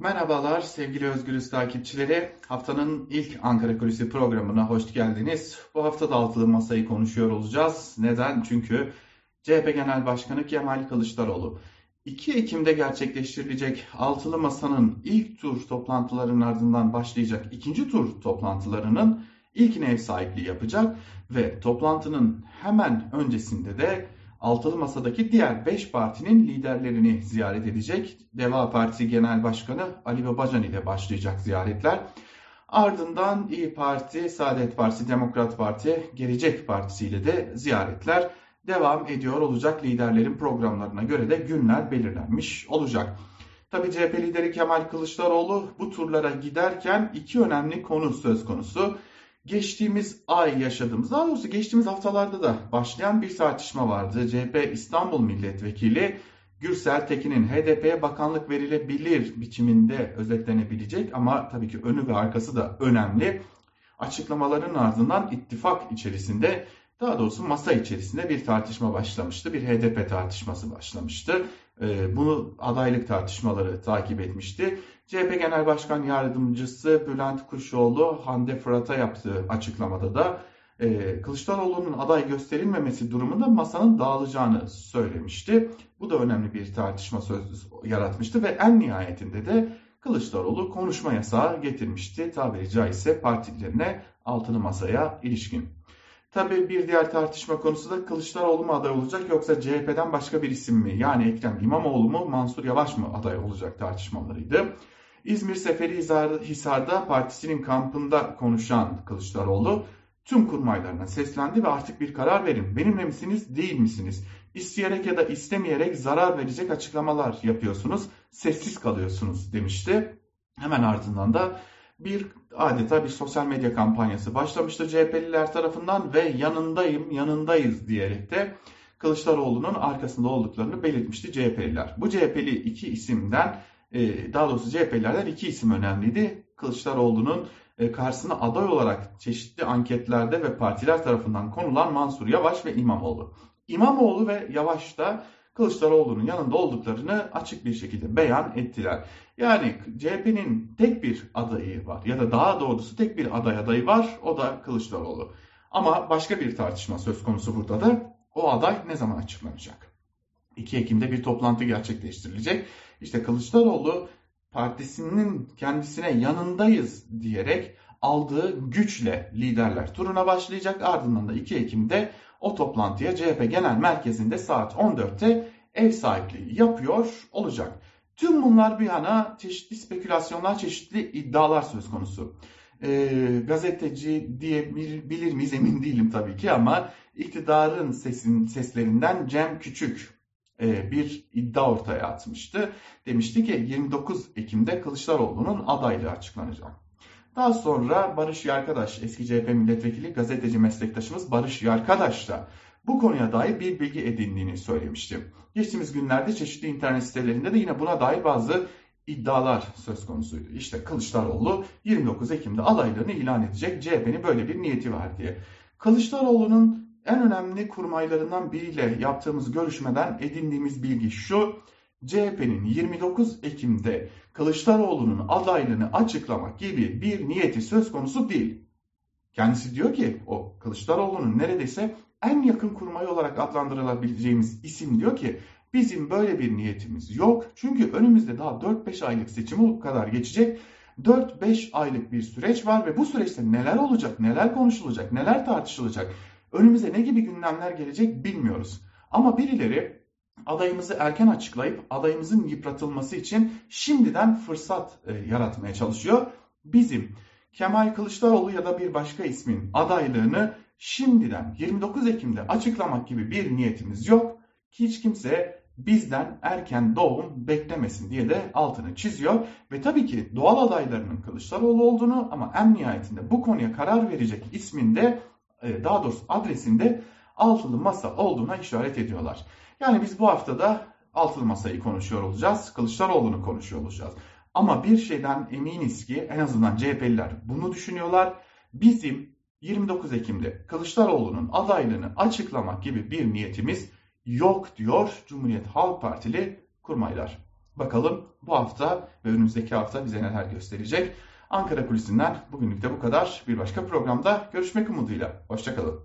Merhabalar sevgili Özgürüz takipçileri. Haftanın ilk Ankara Kulisi programına hoş geldiniz. Bu hafta da altılı masayı konuşuyor olacağız. Neden? Çünkü CHP Genel Başkanı Kemal Kılıçdaroğlu 2 Ekim'de gerçekleştirilecek altılı masanın ilk tur toplantılarının ardından başlayacak ikinci tur toplantılarının ilkine ev sahipliği yapacak ve toplantının hemen öncesinde de altılı masadaki diğer 5 partinin liderlerini ziyaret edecek. Deva Partisi Genel Başkanı Ali Babacan ile başlayacak ziyaretler. Ardından İyi Parti, Saadet Partisi, Demokrat Parti, Gelecek Partisi ile de ziyaretler devam ediyor olacak. Liderlerin programlarına göre de günler belirlenmiş olacak. Tabii CHP lideri Kemal Kılıçdaroğlu bu turlara giderken iki önemli konu söz konusu geçtiğimiz ay yaşadığımız, daha doğrusu geçtiğimiz haftalarda da başlayan bir tartışma vardı. CHP İstanbul Milletvekili Gürsel Tekin'in HDP'ye bakanlık verilebilir biçiminde özetlenebilecek ama tabii ki önü ve arkası da önemli. Açıklamaların ardından ittifak içerisinde daha doğrusu masa içerisinde bir tartışma başlamıştı. Bir HDP tartışması başlamıştı. Ee, bunu adaylık tartışmaları takip etmişti. CHP Genel Başkan Yardımcısı Bülent Kuşoğlu Hande Fırat'a yaptığı açıklamada da e, Kılıçdaroğlu'nun aday gösterilmemesi durumunda masanın dağılacağını söylemişti. Bu da önemli bir tartışma yaratmıştı ve en nihayetinde de Kılıçdaroğlu konuşma yasağı getirmişti. Tabiri caizse partilerine altılı masaya ilişkin. Tabii bir diğer tartışma konusu da Kılıçdaroğlu mu aday olacak yoksa CHP'den başka bir isim mi? Yani Ekrem İmamoğlu mu Mansur Yavaş mı aday olacak tartışmalarıydı. İzmir Seferi Hisar'da partisinin kampında konuşan Kılıçdaroğlu tüm kurmaylarına seslendi ve artık bir karar verin. Benimle misiniz değil misiniz? İsteyerek ya da istemeyerek zarar verecek açıklamalar yapıyorsunuz. Sessiz kalıyorsunuz demişti. Hemen ardından da bir adeta bir sosyal medya kampanyası başlamıştı CHP'liler tarafından ve yanındayım, yanındayız diyerek de Kılıçdaroğlu'nun arkasında olduklarını belirtmişti CHP'liler. Bu CHP'li iki isimden e, daha doğrusu CHP'lilerden iki isim önemliydi. Kılıçdaroğlu'nun e, karşısına aday olarak çeşitli anketlerde ve partiler tarafından konulan Mansur Yavaş ve İmamoğlu. İmamoğlu ve Yavaş da Kılıçdaroğlu'nun yanında olduklarını açık bir şekilde beyan ettiler. Yani CHP'nin tek bir adayı var ya da daha doğrusu tek bir aday adayı var o da Kılıçdaroğlu. Ama başka bir tartışma söz konusu burada da o aday ne zaman açıklanacak? 2 Ekim'de bir toplantı gerçekleştirilecek. İşte Kılıçdaroğlu partisinin kendisine yanındayız diyerek aldığı güçle liderler turuna başlayacak. Ardından da 2 Ekim'de o toplantıya CHP Genel Merkezi'nde saat 14'te ev sahipliği yapıyor olacak. Tüm bunlar bir yana çeşitli spekülasyonlar, çeşitli iddialar söz konusu. E, gazeteci diyebilir miyiz emin değilim tabii ki ama iktidarın sesin, seslerinden Cem Küçük e, bir iddia ortaya atmıştı. Demişti ki 29 Ekim'de Kılıçdaroğlu'nun adaylığı açıklanacak. Daha sonra Barış Yarkadaş, eski CHP milletvekili gazeteci meslektaşımız Barış Yarkadaş da bu konuya dair bir bilgi edindiğini söylemişti. Geçtiğimiz günlerde çeşitli internet sitelerinde de yine buna dair bazı iddialar söz konusuydu. İşte Kılıçdaroğlu 29 Ekim'de adaylığını ilan edecek. CHP'nin böyle bir niyeti var diye. Kılıçdaroğlu'nun en önemli kurmaylarından biriyle yaptığımız görüşmeden edindiğimiz bilgi şu. CHP'nin 29 Ekim'de Kılıçdaroğlu'nun adaylığını açıklamak gibi bir niyeti söz konusu değil. Kendisi diyor ki o Kılıçdaroğlu'nun neredeyse en yakın kurmay olarak adlandırılabileceğimiz isim diyor ki bizim böyle bir niyetimiz yok. Çünkü önümüzde daha 4-5 aylık seçim kadar geçecek. 4-5 aylık bir süreç var ve bu süreçte neler olacak, neler konuşulacak, neler tartışılacak, önümüze ne gibi gündemler gelecek bilmiyoruz. Ama birileri adayımızı erken açıklayıp adayımızın yıpratılması için şimdiden fırsat e, yaratmaya çalışıyor. Bizim Kemal Kılıçdaroğlu ya da bir başka ismin adaylığını şimdiden 29 Ekim'de açıklamak gibi bir niyetimiz yok. Hiç kimse bizden erken doğum beklemesin diye de altını çiziyor. Ve tabii ki doğal adaylarının Kılıçdaroğlu olduğunu ama en nihayetinde bu konuya karar verecek isminde e, daha doğrusu adresinde altılı masa olduğuna işaret ediyorlar. Yani biz bu haftada altılı masayı konuşuyor olacağız. Kılıçdaroğlu'nu konuşuyor olacağız. Ama bir şeyden eminiz ki en azından CHP'liler bunu düşünüyorlar. Bizim 29 Ekim'de Kılıçdaroğlu'nun adaylığını açıklamak gibi bir niyetimiz yok diyor Cumhuriyet Halk Partili kurmaylar. Bakalım bu hafta ve önümüzdeki hafta bize neler gösterecek. Ankara Kulisi'nden bugünlük de bu kadar. Bir başka programda görüşmek umuduyla. Hoşçakalın.